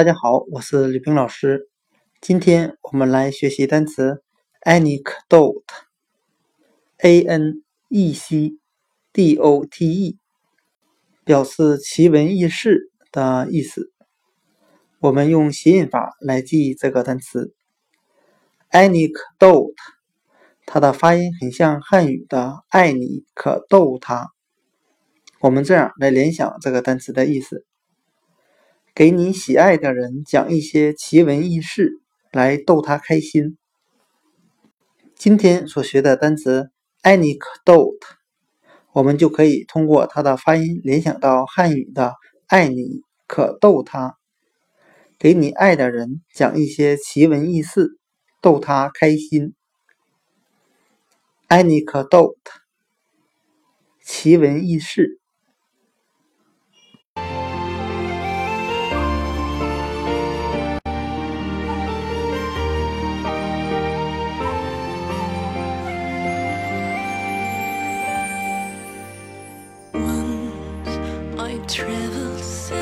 大家好，我是吕冰老师。今天我们来学习单词 anecdote，a n e c d o t e，表示奇闻异事的意思。我们用谐音法来记忆这个单词 anecdote，它的发音很像汉语的“爱你可逗他”。我们这样来联想这个单词的意思。给你喜爱的人讲一些奇闻异事，来逗他开心。今天所学的单词 anecdote，我们就可以通过它的发音联想到汉语的“爱你可逗他”。给你爱的人讲一些奇闻异事，逗他开心。anecdote，奇闻异事。my so